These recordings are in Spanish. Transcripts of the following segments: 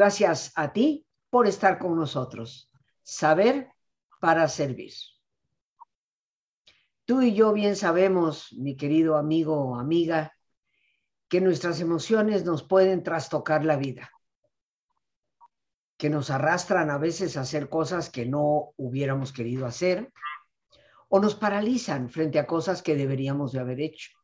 Gracias a ti por estar con nosotros. Saber para servir. Tú y yo bien sabemos, mi querido amigo o amiga, que nuestras emociones nos pueden trastocar la vida, que nos arrastran a veces a hacer cosas que no hubiéramos querido hacer o nos paralizan frente a cosas que deberíamos de haber hecho.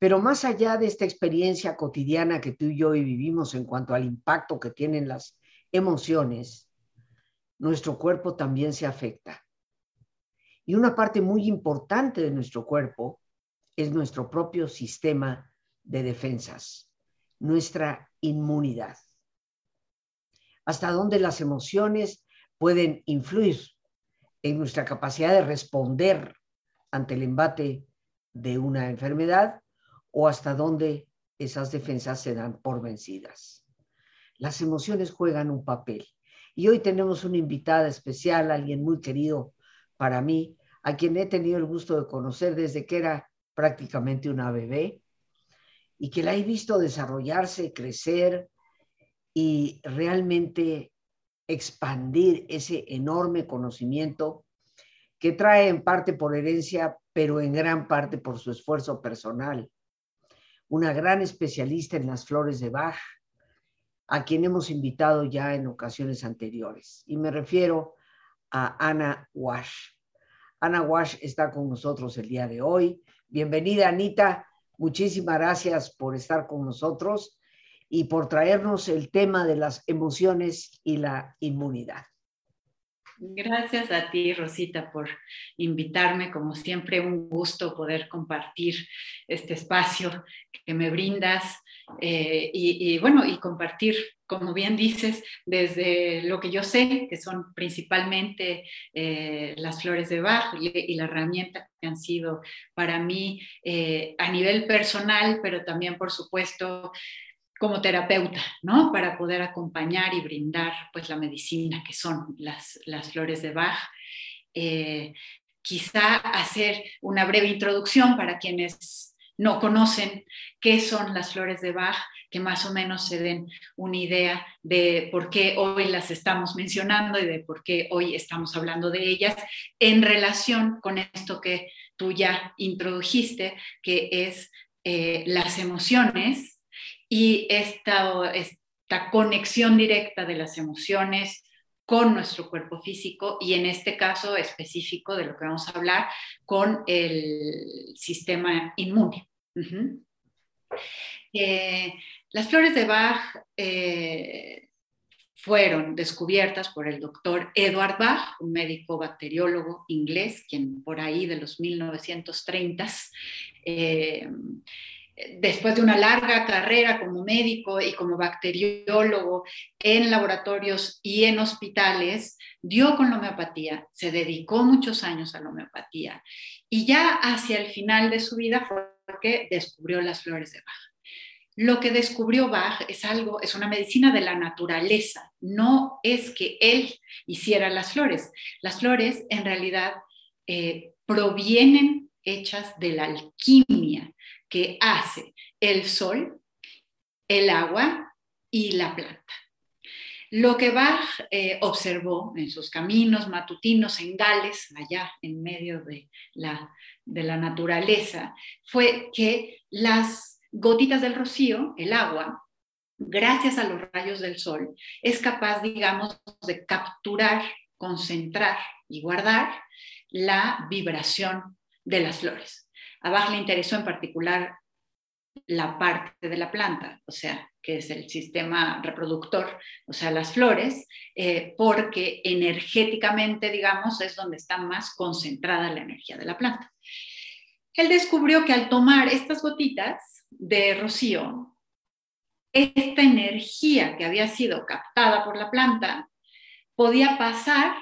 Pero más allá de esta experiencia cotidiana que tú y yo vivimos en cuanto al impacto que tienen las emociones, nuestro cuerpo también se afecta. Y una parte muy importante de nuestro cuerpo es nuestro propio sistema de defensas, nuestra inmunidad. Hasta dónde las emociones pueden influir en nuestra capacidad de responder ante el embate de una enfermedad o hasta dónde esas defensas se dan por vencidas. Las emociones juegan un papel. Y hoy tenemos una invitada especial, alguien muy querido para mí, a quien he tenido el gusto de conocer desde que era prácticamente una bebé y que la he visto desarrollarse, crecer y realmente expandir ese enorme conocimiento que trae en parte por herencia, pero en gran parte por su esfuerzo personal. Una gran especialista en las flores de Bach, a quien hemos invitado ya en ocasiones anteriores. Y me refiero a Ana Wash. Ana Wash está con nosotros el día de hoy. Bienvenida, Anita. Muchísimas gracias por estar con nosotros y por traernos el tema de las emociones y la inmunidad. Gracias a ti, Rosita, por invitarme. Como siempre, un gusto poder compartir este espacio que me brindas eh, y, bueno, y compartir, como bien dices, desde lo que yo sé, que son principalmente eh, las flores de Bach y, la herramienta que han sido para mí eh, a nivel personal, pero también, por supuesto, como terapeuta, ¿no? Para poder acompañar y brindar pues la medicina que son las, flores de Bach. Eh, quizá hacer una breve introducción para quienes no conocen qué son las flores de Bach, que más o menos se den una idea de por qué hoy las estamos mencionando y de por qué hoy estamos hablando de ellas en relación con esto que tú ya introdujiste, que es eh, las emociones y esta, esta conexión directa de las emociones con nuestro cuerpo físico y en este caso específico de lo que vamos a hablar con el sistema inmune. Eh, las flores de Bach eh, fueron descubiertas por el doctor Edward Bach, un médico bacteriólogo inglés, quien por ahí de los 1930s después de una larga carrera como médico y como bacteriólogo en laboratorios y en hospitales, dio con la homeopatía, se dedicó muchos años a la homeopatía y ya hacia el final de su vida fue que descubrió las flores de Bach. Lo que descubrió Bach es algo, es una medicina de la naturaleza, no es que él hiciera las flores. Las flores en realidad eh, provienen hechas de la alquimia que hace el sol, el agua y la planta. Lo que Bach eh, observó en sus caminos matutinos en Gales, allá en medio de la, de la naturaleza, fue que las gotitas del rocío, el agua, gracias a los rayos del sol, es capaz, digamos, de capturar, concentrar y guardar la vibración de las flores. A le interesó en particular la parte de la planta, o sea, que es el sistema reproductor, o sea, las flores, eh, porque energéticamente, digamos, es donde está más concentrada la energía de la planta. Él descubrió que al tomar estas gotitas de rocío, esta energía que había sido captada por la planta podía pasar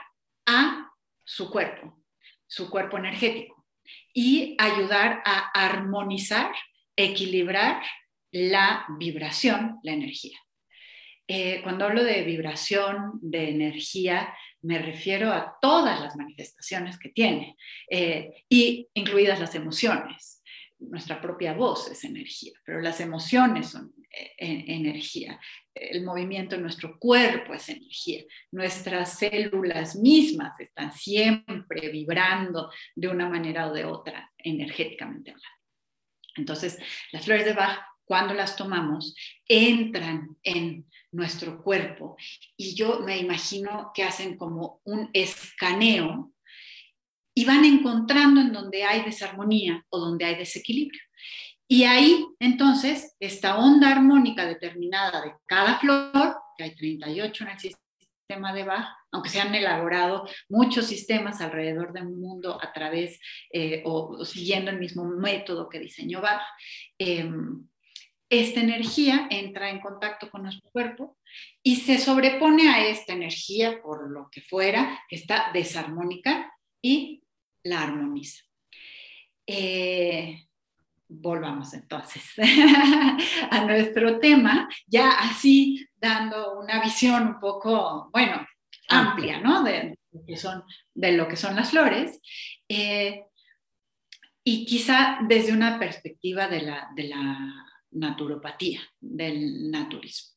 a su cuerpo, su cuerpo energético y ayudar a armonizar, equilibrar la vibración, la energía. Eh, cuando hablo de vibración, de energía, me refiero a todas las manifestaciones que tiene, eh, y incluidas las emociones. nuestra propia voz es energía, pero las emociones son energía, el movimiento en nuestro cuerpo es energía, nuestras células mismas están siempre vibrando de una manera o de otra, energéticamente hablando. Entonces, las flores de Bach, cuando las tomamos, entran en nuestro cuerpo y yo me imagino que hacen como un escaneo y van encontrando en donde hay desarmonía o donde hay desequilibrio. Y ahí, entonces, esta onda armónica determinada de cada flor, que hay 38 en el sistema de Bach, aunque se han elaborado muchos sistemas alrededor del mundo a través eh, o, siguiendo el mismo método que diseñó Bach, em, esta energía entra en contacto con nuestro cuerpo y se sobrepone a esta energía, por lo que fuera, que está desarmónica y la armoniza. Eh, volvamos entonces a nuestro tema, ya así dando una visión un poco, bueno, amplia, ¿no? De, lo, que son, de lo que son las flores. Eh, y quizá desde una perspectiva de la, de la naturopatía, del naturismo.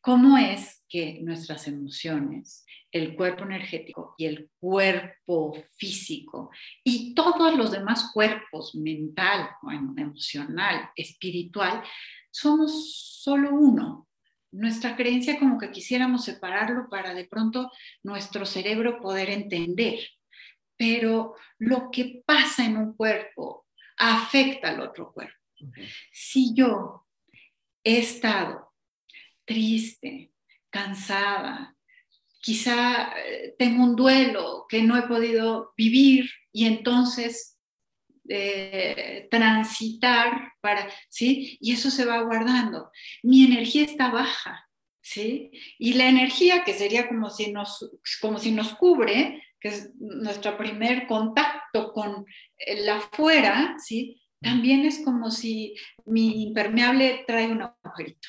¿Cómo es que nuestras emociones el cuerpo energético y el cuerpo físico y todos los demás cuerpos, mental, emocional, espiritual, somos solo uno. Nuestra creencia como que quisiéramos separarlo para de pronto nuestro cerebro poder entender. Pero lo que pasa en un cuerpo afecta al otro cuerpo. Si yo he estado triste, cansada, quizá eh, tengo un duelo que no he podido vivir y entonces eh, transitar para, ¿sí? Y eso se va guardando. Mi energía está baja, ¿sí? Y la energía que sería como si nos, como si nos cubre, que es nuestro primer contacto con el afuera, ¿sí? También es como si mi impermeable trae un agujerito.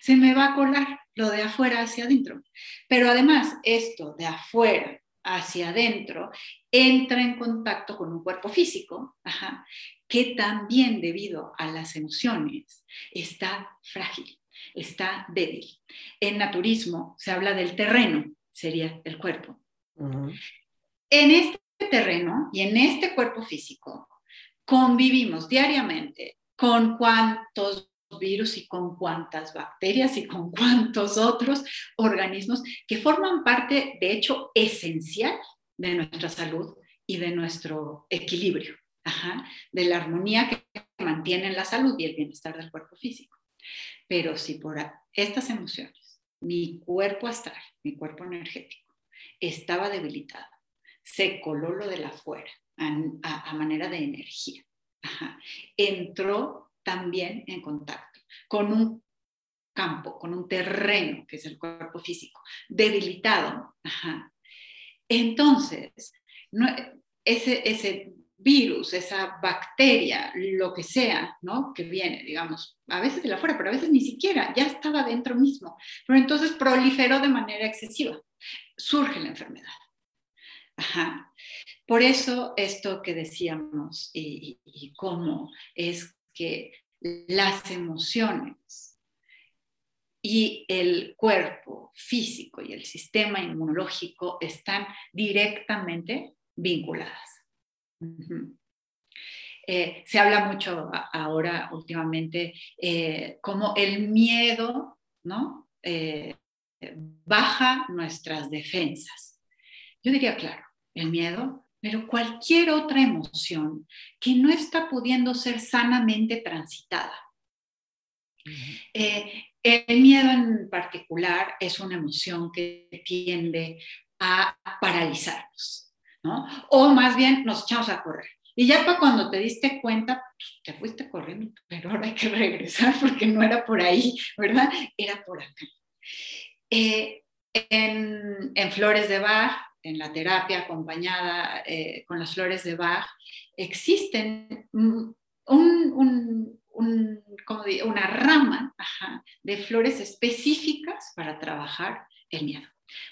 Se me va a colar lo de afuera hacia adentro. Pero además, esto de afuera hacia adentro entra en contacto con un cuerpo físico, que también debido a las emociones está frágil, está débil. En naturismo se habla del terreno, sería el cuerpo. En este terreno y en este cuerpo físico convivimos diariamente con cuantos virus y con cuántas bacterias y con cuántos otros organismos que forman parte, de hecho, esencial de nuestra salud y de nuestro equilibrio, de la armonía que mantiene la salud y el bienestar del cuerpo físico. Pero si por estas emociones, mi cuerpo astral, mi cuerpo energético, estaba debilitado, se coló lo de la afuera a, manera de energía, entró también en contacto con un campo, con un terreno, que es el cuerpo físico, debilitado. Entonces, ese, ese virus, esa bacteria, lo que sea, ¿no? Que viene, digamos, a veces de la fuera, pero a veces ni siquiera, ya estaba dentro mismo. Pero entonces proliferó de manera excesiva. Surge la enfermedad. Por eso esto que decíamos y cómo es que las emociones y el cuerpo físico y el sistema inmunológico están directamente vinculadas. Eh, se habla mucho ahora últimamente eh, como el miedo ¿no? Eh, baja nuestras defensas. Yo diría, claro, el miedo pero cualquier otra emoción que no está pudiendo ser sanamente transitada. Eh, el miedo en particular es una emoción que tiende a paralizarnos, ¿no? O más bien nos echamos a correr. Y ya para cuando te diste cuenta, pues, te fuiste corriendo, pero ahora hay que regresar porque no era por ahí, ¿verdad? Era por acá. Eh, en, en, Flores de Bach en la terapia acompañada eh, con las flores de Bach, existen una rama de flores específicas para trabajar el miedo,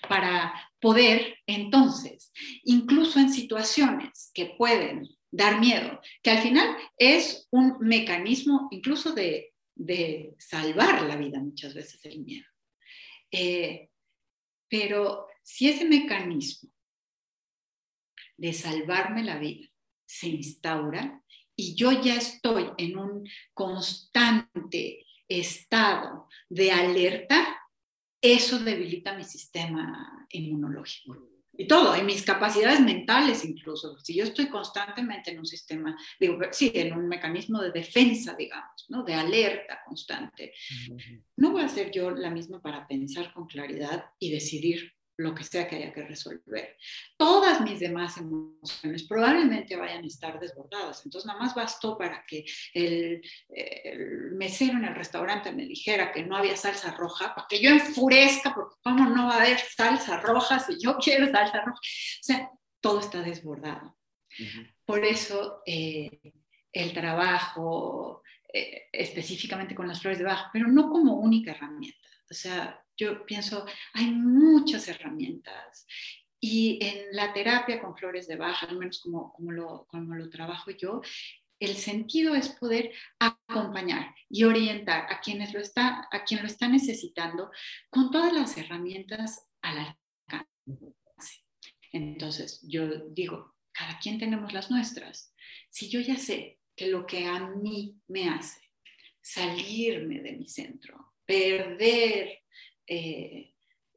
para poder entonces, incluso en situaciones que pueden dar miedo, que al final es un mecanismo incluso de, salvar la vida muchas veces el miedo. Eh, pero si ese mecanismo de salvarme la vida se instaura y yo ya estoy en un constante estado de alerta, eso debilita mi sistema inmunológico y todo, y mis capacidades mentales incluso. Si yo estoy constantemente en un sistema, digo, sí, en un mecanismo de defensa, digamos, ¿no? De alerta constante, no voy a ser yo la misma para pensar con claridad y decidir lo que sea que haya que resolver. Todas mis demás emociones probablemente vayan a estar desbordadas. Entonces, nada más bastó para que el, mesero en el restaurante me dijera que no había salsa roja, para que yo enfurezca, porque cómo no va a haber salsa roja si yo quiero salsa roja. O sea, todo está desbordado. Por eso eh, el trabajo eh, específicamente con las flores de baja, pero no como única herramienta. O sea, yo pienso, hay muchas herramientas y en la terapia con flores de baja, al menos como, como, lo, como lo trabajo yo, el sentido es poder acompañar y orientar a quienes lo está, a quien lo está necesitando con todas las herramientas al alcance. Entonces, yo digo, cada quien tenemos las nuestras. Si yo ya sé que lo que a mí me hace salirme de mi centro, perder eh,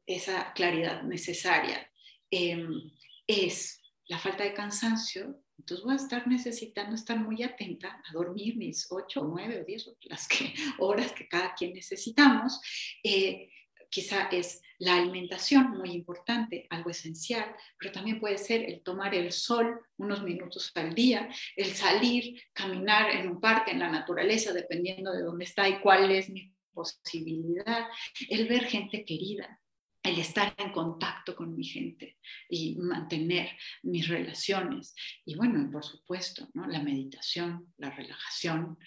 esa claridad necesaria em, es la falta de cansancio, entonces voy a estar necesitando estar muy atenta a dormir mis ocho, nueve o diez las que, horas que cada quien necesitamos. Eh, quizá es la alimentación muy importante, algo esencial, pero también puede ser el tomar el sol unos minutos al día, el salir, caminar en un parque, en la naturaleza, dependiendo de dónde está y cuál es mi posibilidad, el ver gente querida, el estar en contacto con mi gente y mantener mis relaciones. Y bueno, por supuesto, ¿no? la meditación, la relajación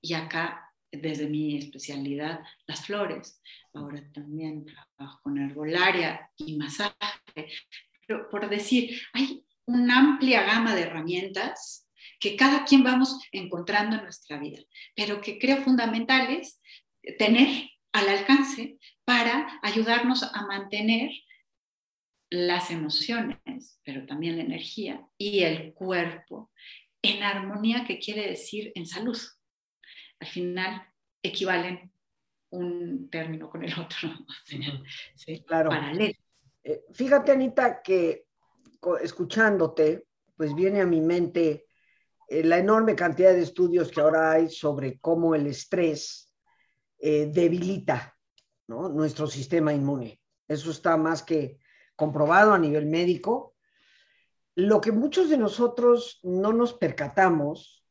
y acá, desde mi especialidad, las flores. Ahora también trabajo con herbolaria y masaje. Por decir, hay una amplia gama de herramientas que cada quien vamos encontrando en nuestra vida, pero que creo fundamentales tener al alcance para ayudarnos a mantener las emociones, pero también la energía y el cuerpo en armonía, que quiere decir en salud. Al final equivalen un término con el otro, claro. paralelo. Eh, fíjate, Anita, que escuchándote, pues viene a mi mente eh, la enorme cantidad de estudios que ahora hay sobre cómo el estrés eh, debilita nuestro sistema inmune. Eso está más que comprobado a nivel médico. Lo que muchos de nosotros no nos percatamos,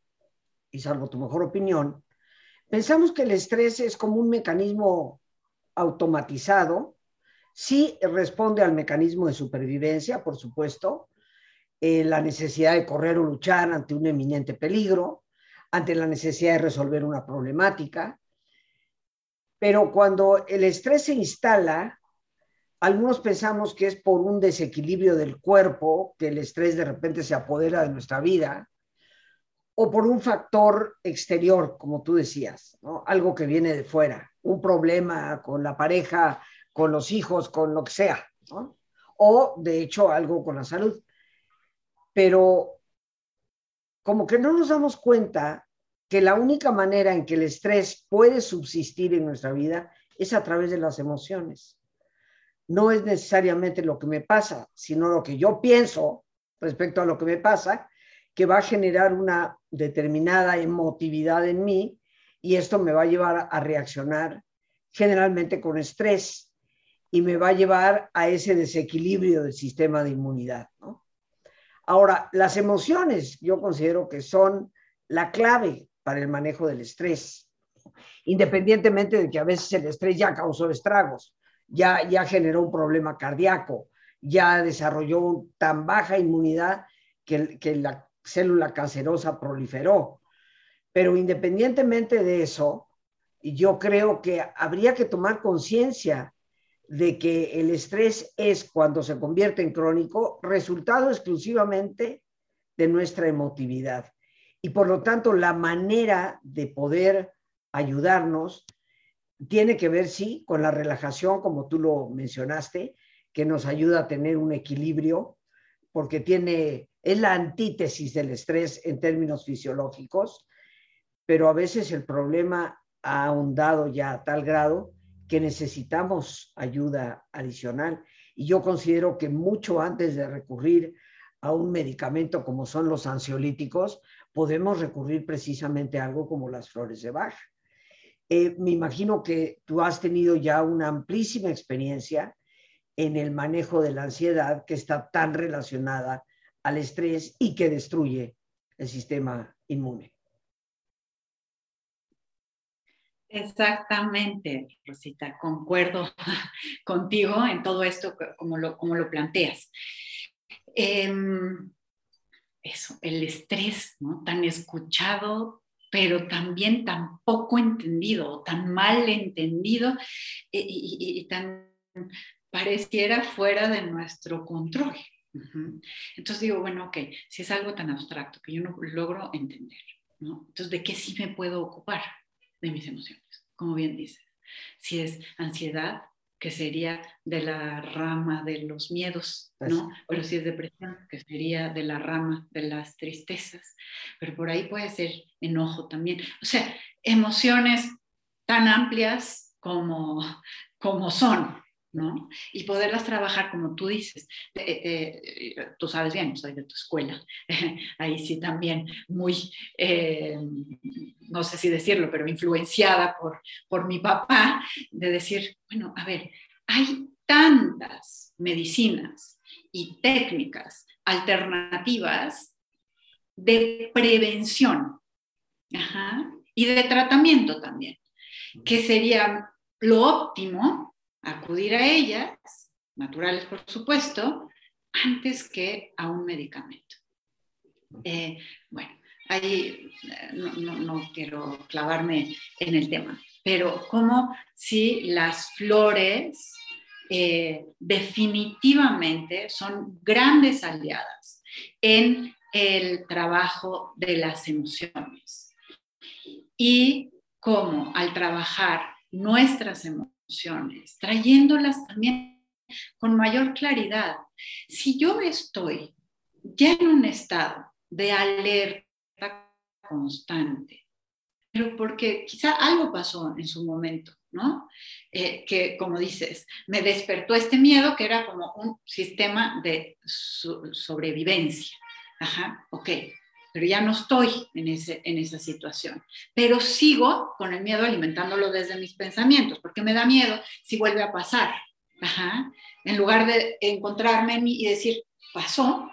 y salvo tu mejor opinión, pensamos que el estrés es como un mecanismo automatizado, sí responde al mecanismo de supervivencia, por supuesto, eh, la necesidad de correr o luchar ante un eminente peligro, ante la necesidad de resolver una problemática, pero cuando el estrés se instala, algunos pensamos que es por un desequilibrio del cuerpo, que el estrés de repente se apodera de nuestra vida, o por un factor exterior, como tú decías, algo que viene de fuera, un problema con la pareja, con los hijos, con lo que sea, o de hecho algo con la salud. Pero como que no nos damos cuenta que la única manera en que el estrés puede subsistir en nuestra vida es a través de las emociones. No es necesariamente lo que me pasa, sino lo que yo pienso respecto a lo que me pasa, que va a generar una determinada emotividad en mí y esto me va a llevar a reaccionar generalmente con estrés y me va a llevar a ese desequilibrio del sistema de inmunidad. Ahora, las emociones yo considero que son la clave para el manejo del estrés, independientemente de que a veces el estrés ya causó estragos, ya, ya generó un problema cardíaco, ya desarrolló tan baja inmunidad que, que la célula cancerosa proliferó. Pero independientemente de eso, yo creo que habría que tomar conciencia de que el estrés es cuando se convierte en crónico resultado exclusivamente de nuestra emotividad. Y por lo tanto, la manera de poder ayudarnos tiene que ver, sí, con la relajación, como tú lo mencionaste, que nos ayuda a tener un equilibrio, porque tiene, es la antítesis del estrés en términos fisiológicos, pero a veces el problema ha ahondado ya a tal grado que necesitamos ayuda adicional. Y yo considero que mucho antes de recurrir a un medicamento como son los ansiolíticos, podemos recurrir precisamente a algo como las flores de Bach. Eh, me imagino que tú has tenido ya una amplísima experiencia en el manejo de la ansiedad que está tan relacionada al estrés y que destruye el sistema inmune. Exactamente, Rosita, concuerdo contigo en todo esto como lo, como lo planteas. Em, eso, el estrés, ¿no? Tan escuchado, pero también tan poco entendido, tan mal entendido y, tan pareciera fuera de nuestro control. Entonces digo, bueno, ok, si es algo tan abstracto que yo no logro entender, ¿no? Entonces, ¿de qué sí me puedo ocupar? De mis emociones, como bien dices. Si es ansiedad, que sería de la rama de los miedos, ¿no? Pero si es depresión, que sería de la rama de las tristezas. Pero por ahí puede ser enojo también. O sea, emociones tan amplias como, como son, ¿no? Y poderlas trabajar como tú dices. Eh, eh, tú sabes bien, soy de tu escuela. Ahí sí también muy, eh, no sé si decirlo, pero influenciada por, por mi papá, de decir, bueno, a ver, hay tantas medicinas y técnicas alternativas de prevención y de tratamiento también, que sería lo óptimo acudir a ellas, naturales por supuesto, antes que a un medicamento. Eh, bueno, ahí eh, no, quiero clavarme en el tema, pero como si las flores eh, definitivamente son grandes aliadas en el trabajo de las emociones y como al trabajar nuestras emociones, trayéndolas también con mayor claridad. Si yo estoy ya en un estado de alerta constante, pero porque quizá algo pasó en su momento, ¿no? Eh, que, como dices, me despertó este miedo que era como un sistema de sobrevivencia. Ajá, ok, pero ya no estoy en, ese, en esa situación. Pero sigo con el miedo alimentándolo desde mis pensamientos, porque me da miedo si vuelve a pasar. En lugar de encontrarme en mí y decir, pasó,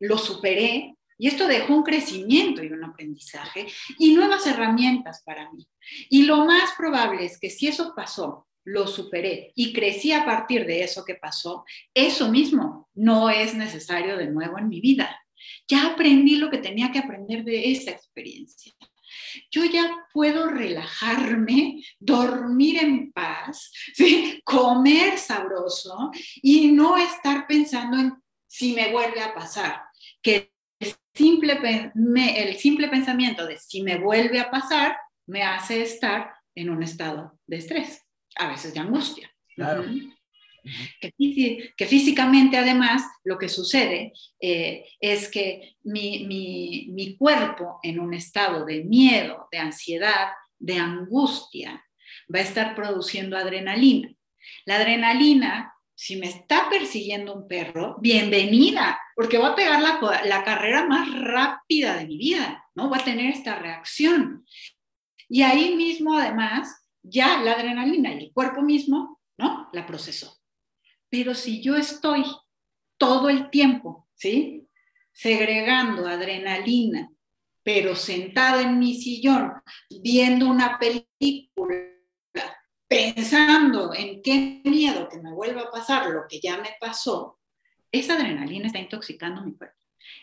lo superé, y esto dejó un crecimiento y un aprendizaje y nuevas herramientas para mí. Y lo más probable es que si eso pasó, lo superé y crecí a partir de eso que pasó, eso mismo no es necesario de nuevo en mi vida. Ya aprendí lo que tenía que aprender de esa experiencia. Yo ya puedo relajarme, dormir en paz, comer sabroso y no estar pensando en si me vuelve a pasar. Que el simple, el simple pensamiento de si me vuelve a pasar me hace estar en un estado de estrés, a veces de angustia. Claro. Que, físicamente además lo que sucede eh, es que mi, mi, cuerpo en un estado de miedo, de ansiedad, de angustia, va a estar produciendo adrenalina. La adrenalina, si me está persiguiendo un perro, bienvenida, porque va a pegar la, la carrera más rápida de mi vida, ¿no? Va a tener esta reacción. Y ahí mismo, además, ya la adrenalina y el cuerpo mismo, ¿no? La procesó. Pero si yo estoy todo el tiempo, ¿sí? Segregando adrenalina, pero sentada en mi sillón, viendo una película, pensando en qué miedo que me vuelva a pasar lo que ya me pasó, esa adrenalina está intoxicando mi cuerpo.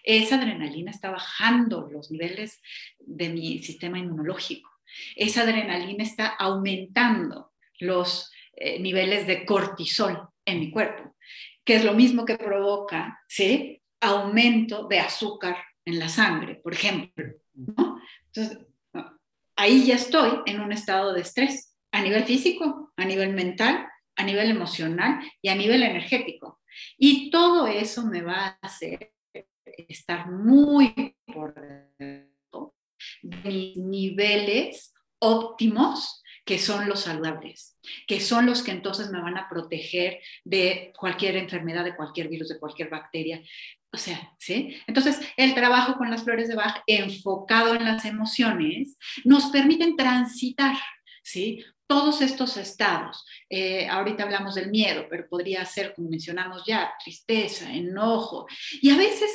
Esa adrenalina está bajando los niveles de mi sistema inmunológico. Esa adrenalina está aumentando los eh, niveles de cortisol en mi cuerpo, que es lo mismo que provoca, ¿sí? Aumento de azúcar en la sangre, por ejemplo. Entonces, ahí ya estoy en un estado de estrés a nivel físico, a nivel mental, a nivel emocional y a nivel energético. Y todo eso me va a hacer estar muy por de mis niveles óptimos que son los saludables, que son los que entonces me van a proteger de cualquier enfermedad, de cualquier virus, de cualquier bacteria. O sea, ¿sí? Entonces, el trabajo con las flores de Bach enfocado en las emociones nos permiten transitar, ¿sí? Todos estos estados. Eh, ahorita hablamos del miedo, pero podría ser, como mencionamos ya, tristeza, enojo. Y a veces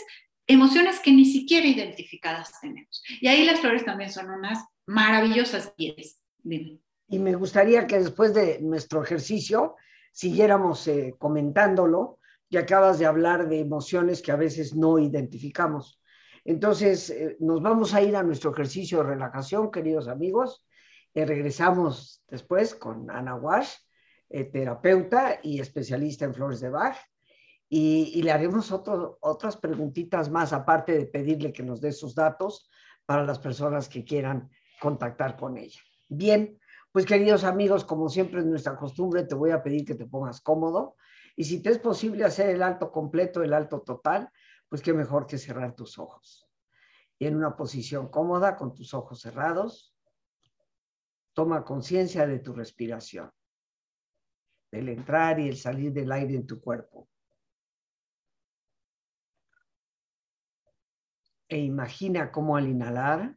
emociones que ni siquiera identificadas tenemos. Y ahí las flores también son unas maravillosas guías. Dime. Y me gustaría que después de nuestro ejercicio siguiéramos eh, comentándolo, y acabas de hablar de emociones que a veces no identificamos. Entonces, eh, nos vamos a ir a nuestro ejercicio de relajación, queridos amigos. y regresamos después con Ana Wash, eh, terapeuta y especialista en flores de Bach. Y, le haremos otras preguntitas más, aparte de pedirle que nos dé sus datos para las personas que quieran contactar con ella. Bien, pues queridos amigos, como siempre es nuestra costumbre, te voy a pedir que te pongas cómodo y si te es posible hacer el alto completo, el alto total, pues qué mejor que cerrar tus ojos. Y en una posición cómoda, con tus ojos cerrados, toma conciencia de tu respiración, del entrar y el salir del aire en tu cuerpo. E imagina cómo al inhalar,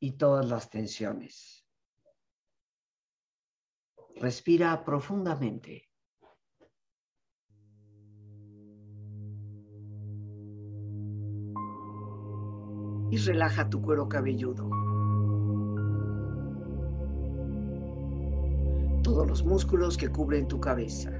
y todas las tensiones. Respira profundamente. Y relaja tu cuero cabelludo. Todos los músculos que cubren tu cabeza.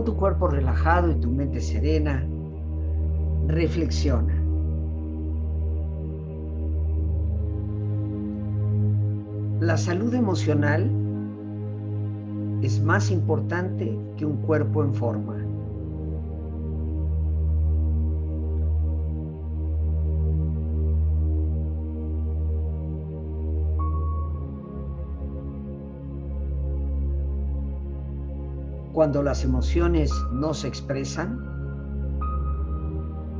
Con tu cuerpo relajado y tu mente serena, reflexiona. La salud emocional es más importante que un cuerpo en forma. Cuando las emociones no se expresan,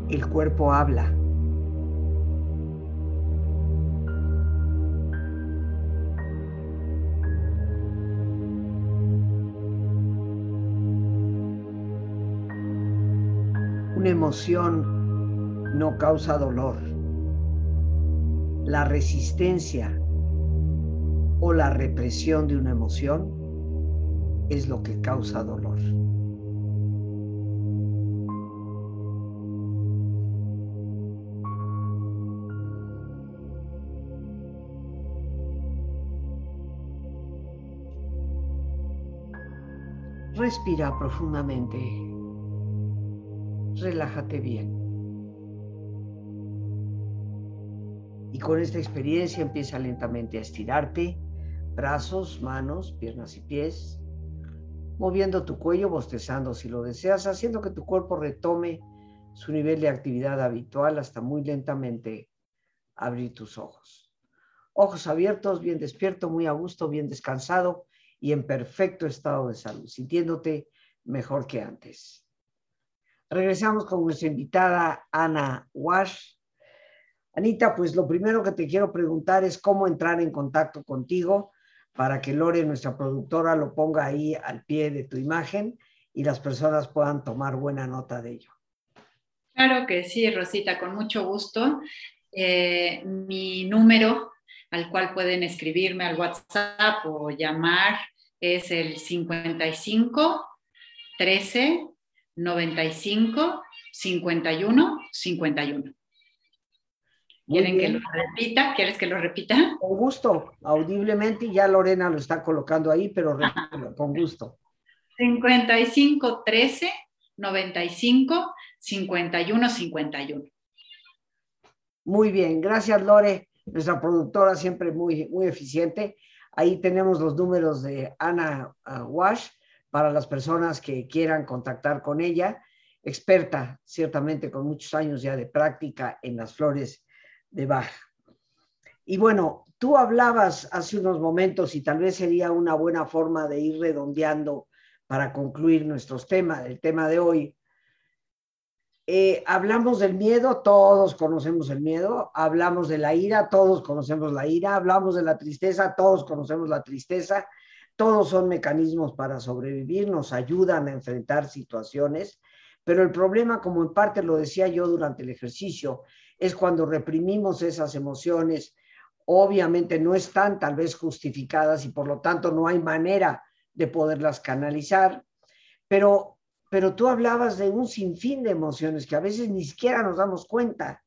el cuerpo habla. Una emoción no causa dolor. La resistencia o la represión de una emoción es lo que causa dolor. Respira profundamente. Relájate bien. Y con esta experiencia empieza lentamente a estirarte, brazos, manos, piernas y pies moviendo tu cuello, bostezando si lo deseas, haciendo que tu cuerpo retome su nivel de actividad habitual hasta muy lentamente abrir tus ojos. Ojos abiertos, bien despierto, muy a gusto, bien descansado y en perfecto estado de salud, sintiéndote mejor que antes. Regresamos con nuestra invitada Ana Wash. Anita, pues lo primero que te quiero preguntar es cómo entrar en contacto contigo para que Lore, nuestra productora, lo ponga ahí al pie de tu imagen y las personas puedan tomar buena nota de ello. Claro que sí, Rosita, con mucho gusto. Eh, mi número al cual pueden escribirme al WhatsApp o llamar es el 55 13 95 51 51. ¿Quieren que lo repita? ¿Quieres que lo repita? Con gusto, audiblemente, y ya Lorena lo está colocando ahí, pero con gusto. 55 13 95 51 51. Muy bien, gracias Lore, nuestra productora siempre muy, muy eficiente. Ahí tenemos los números de Ana uh, Wash para las personas que quieran contactar con ella, experta ciertamente con muchos años ya de práctica en las flores de Bach. Y bueno, tú hablabas hace unos momentos y tal vez sería una buena forma de ir redondeando para concluir nuestros temas, el tema de hoy, eh, hablamos del miedo, todos conocemos el miedo, hablamos de la ira, todos conocemos la ira, hablamos de la tristeza, todos conocemos la tristeza, todos son mecanismos para sobrevivir, nos ayudan a enfrentar situaciones, pero el problema, como en parte lo decía yo durante el ejercicio, es cuando reprimimos esas emociones, obviamente no están tal vez justificadas y por lo tanto no hay manera de poderlas canalizar, pero pero tú hablabas de un sinfín de emociones que a veces ni siquiera nos damos cuenta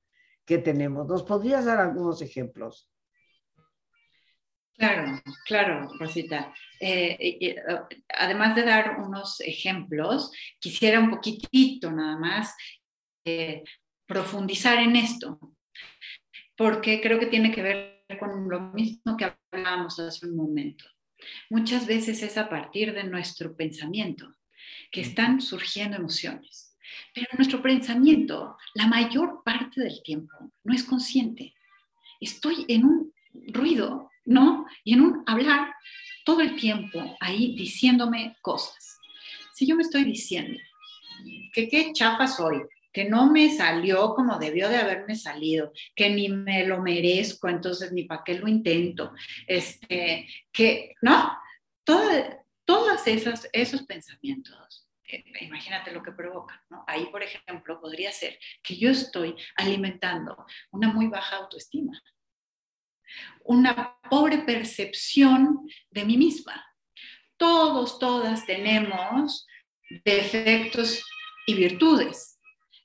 que tenemos. ¿Nos podrías dar algunos ejemplos? Claro, claro, Rosita. Eh, eh, además de dar unos ejemplos, quisiera un poquitito nada más eh, profundizar en esto, porque creo que tiene que ver con lo mismo que hablábamos hace un momento. Muchas veces es a partir de nuestro pensamiento que están surgiendo emociones. Pero nuestro pensamiento, la mayor parte del tiempo, no es consciente. Estoy en un ruido, ¿no? Y en un hablar todo el tiempo ahí diciéndome cosas. Si yo me estoy diciendo que qué chafa soy, que no me salió como debió de haberme salido, que ni me lo merezco, entonces ni para qué lo intento, este, que, ¿no? todas esas, esos pensamientos imagínate lo que provoca. ¿no? Ahí, por ejemplo, podría ser que yo estoy alimentando una muy baja autoestima, una pobre percepción de mí misma. Todos, todas tenemos defectos y virtudes,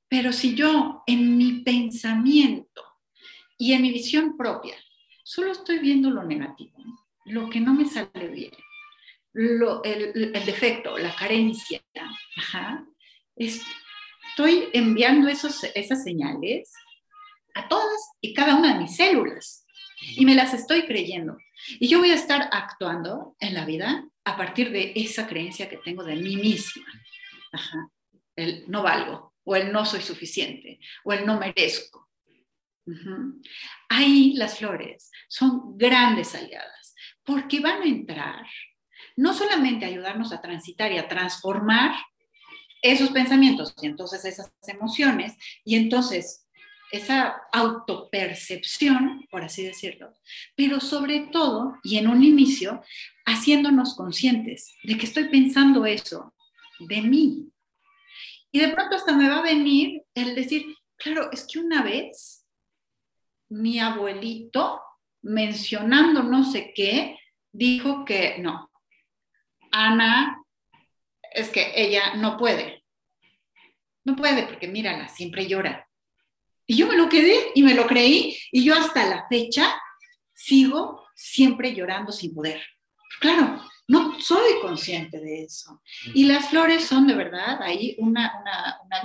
pero si yo en mi pensamiento y en mi visión propia solo estoy viendo lo negativo, lo que no me sale bien, el, defecto, la carencia. estoy enviando esos, esas señales a todas y cada una de mis células y me las estoy creyendo. Y yo voy a estar actuando en la vida a partir de esa creencia que tengo de mí misma. El no valgo, o el no soy suficiente, o el no merezco. Ahí las flores son grandes aliadas, porque van a entrar no solamente ayudarnos a transitar y a transformar esos pensamientos y entonces esas emociones y entonces esa autopercepción, por así decirlo, pero sobre todo, y en un inicio, haciéndonos conscientes de que estoy pensando eso de mí. Y de pronto hasta me va a venir el decir, claro, es que una vez mi abuelito, mencionando no sé qué, dijo que no, Ana, es que ella no puede. No puede porque mírala, siempre llora. Y yo me lo quedé y me lo creí y yo hasta la fecha sigo siempre llorando sin poder. Claro, no soy consciente de eso. Y las flores son de verdad ahí una,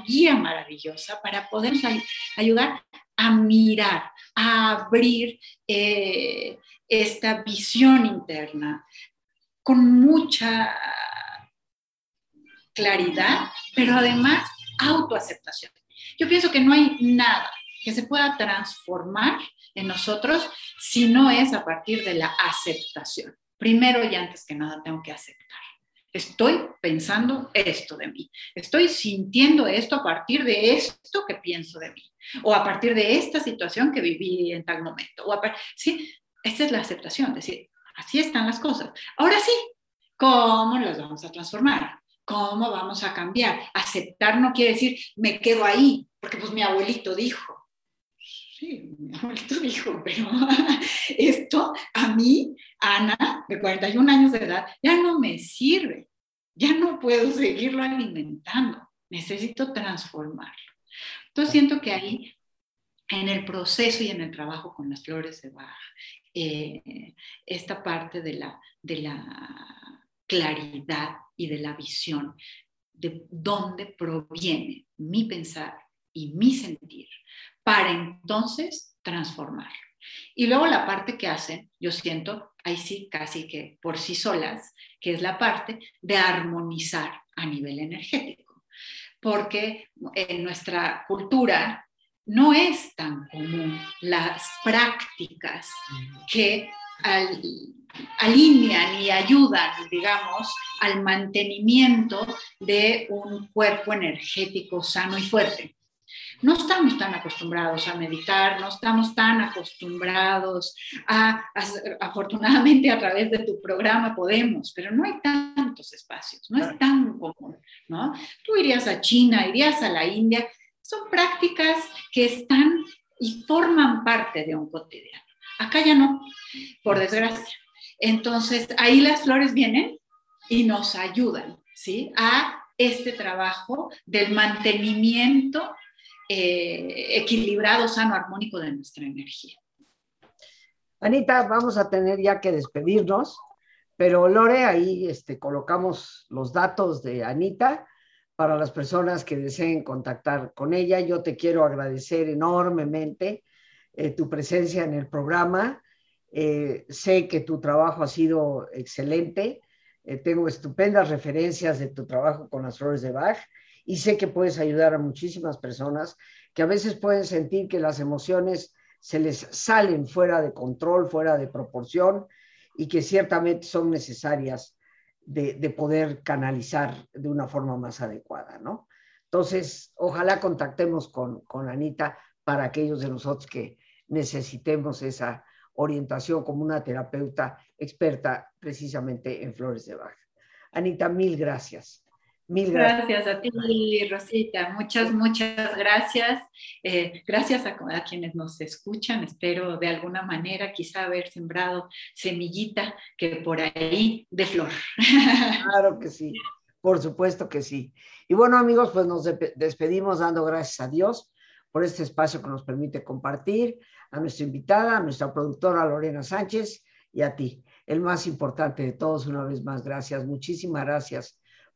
guía maravillosa para poder ayudar a mirar, a abrir eh, esta visión interna, con mucha claridad, pero además autoaceptación. Yo pienso que no hay nada que se pueda transformar en nosotros si no es a partir de la aceptación. Primero y antes que nada tengo que aceptar. Estoy pensando esto de mí. Estoy sintiendo esto a partir de esto que pienso de mí. O a partir de esta situación que viví en tal momento. O sí, esta es la aceptación. Decir, Así están las cosas. Ahora sí, ¿cómo las vamos a transformar? ¿Cómo vamos a cambiar? Aceptar no quiere decir me quedo ahí, porque pues mi abuelito dijo. Sí, mi abuelito dijo, pero esto a mí, Ana, de 41 años de edad, ya no me sirve. Ya no puedo seguirlo alimentando. Necesito transformarlo. Entonces siento que ahí en el proceso y en el trabajo con las flores de Bach, eh, esta parte de la, de la claridad y de la visión de dónde proviene mi pensar y mi sentir, para entonces transformarlo. Y luego la parte que hacen, yo siento, ahí sí, casi que por sí solas, que es la parte de armonizar a nivel energético. Porque en nuestra cultura no es tan común las prácticas que alinean y ayudan, digamos, al mantenimiento de un cuerpo energético sano y fuerte. No estamos tan acostumbrados a meditar, no estamos tan acostumbrados a, afortunadamente a través de tu programa podemos, pero no hay tantos espacios, no es tan común, ¿no? Tú irías a China, irías a la India, son prácticas que están y forman parte de un cotidiano. Acá ya no, por desgracia. Entonces, ahí las flores vienen y nos ayudan, ¿sí? A este trabajo del mantenimiento eh, equilibrado, sano, armónico de nuestra energía. Anita, vamos a tener ya que despedirnos, pero Lore, ahí este, colocamos los datos de Anita para las personas que deseen contactar con ella. Yo te quiero agradecer enormemente eh, tu presencia en el programa. Eh, sé que tu trabajo ha sido excelente. tengo estupendas referencias de tu trabajo con las flores de Bach y sé que puedes ayudar a muchísimas personas que a veces pueden sentir que las emociones se les salen fuera de control, fuera de proporción y que ciertamente son necesarias de, poder canalizar de una forma más adecuada, ¿no? Entonces, ojalá contactemos con, con Anita para aquellos de nosotros que necesitemos esa orientación como una terapeuta experta precisamente en flores de baja. Anita, mil gracias. Mil gracias. a ti, Rosita. Muchas, muchas gracias. Eh, gracias a, quienes nos escuchan. Espero de alguna manera quizá haber sembrado semillita que por ahí de flor. Claro que sí. Por supuesto que sí. Y bueno, amigos, pues nos despedimos dando gracias a Dios por este espacio que nos permite compartir, a nuestra invitada, a nuestra productora Lorena Sánchez y a ti, el más importante de todos, una vez más, gracias. Muchísimas gracias